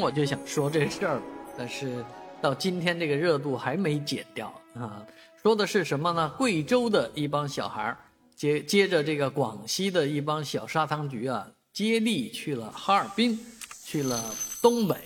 我就想说这事儿，但是到今天这个热度还没减掉啊。说的是什么呢？贵州的一帮小孩接接着这个广西的一帮小砂糖橘啊，接力去了哈尔滨，去了东北。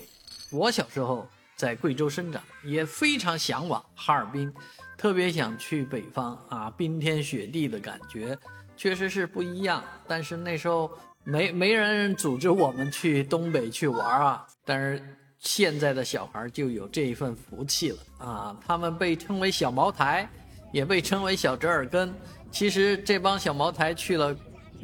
我小时候在贵州生长，也非常向往哈尔滨，特别想去北方啊，冰天雪地的感觉确实是不一样。但是那时候。没没人组织我们去东北去玩啊，但是现在的小孩就有这一份福气了啊！他们被称为小茅台，也被称为小折耳根。其实这帮小茅台去了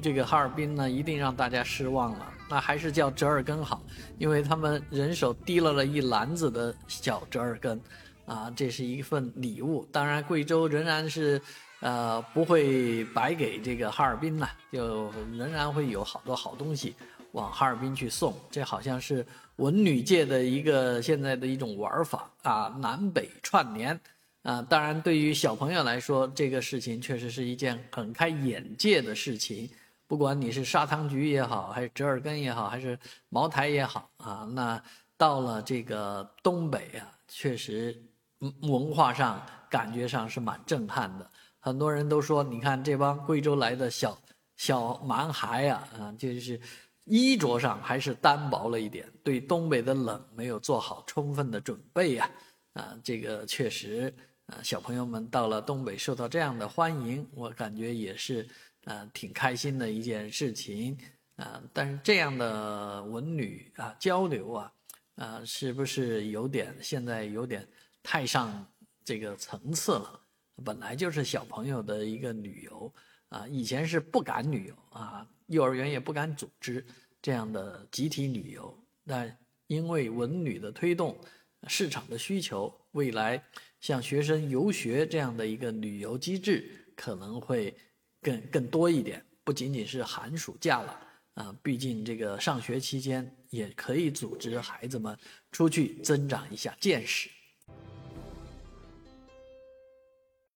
这个哈尔滨呢，一定让大家失望了。那还是叫折耳根好，因为他们人手提了了一篮子的小折耳根，啊，这是一份礼物。当然，贵州仍然是。呃，不会白给这个哈尔滨呢，就仍然会有好多好东西往哈尔滨去送。这好像是文旅界的一个现在的一种玩法啊，南北串联啊。当然，对于小朋友来说，这个事情确实是一件很开眼界的事情。不管你是砂糖橘也好，还是折耳根也好，还是茅台也好啊，那到了这个东北啊，确实文化上感觉上是蛮震撼的。很多人都说，你看这帮贵州来的小小蛮孩呀，啊，就是衣着上还是单薄了一点，对东北的冷没有做好充分的准备呀，啊，这个确实，啊，小朋友们到了东北受到这样的欢迎，我感觉也是，啊，挺开心的一件事情，啊，但是这样的文旅啊交流啊，啊，是不是有点现在有点太上这个层次了？本来就是小朋友的一个旅游啊，以前是不敢旅游啊，幼儿园也不敢组织这样的集体旅游。那因为文旅的推动，市场的需求，未来像学生游学这样的一个旅游机制可能会更更多一点，不仅仅是寒暑假了啊，毕竟这个上学期间也可以组织孩子们出去增长一下见识。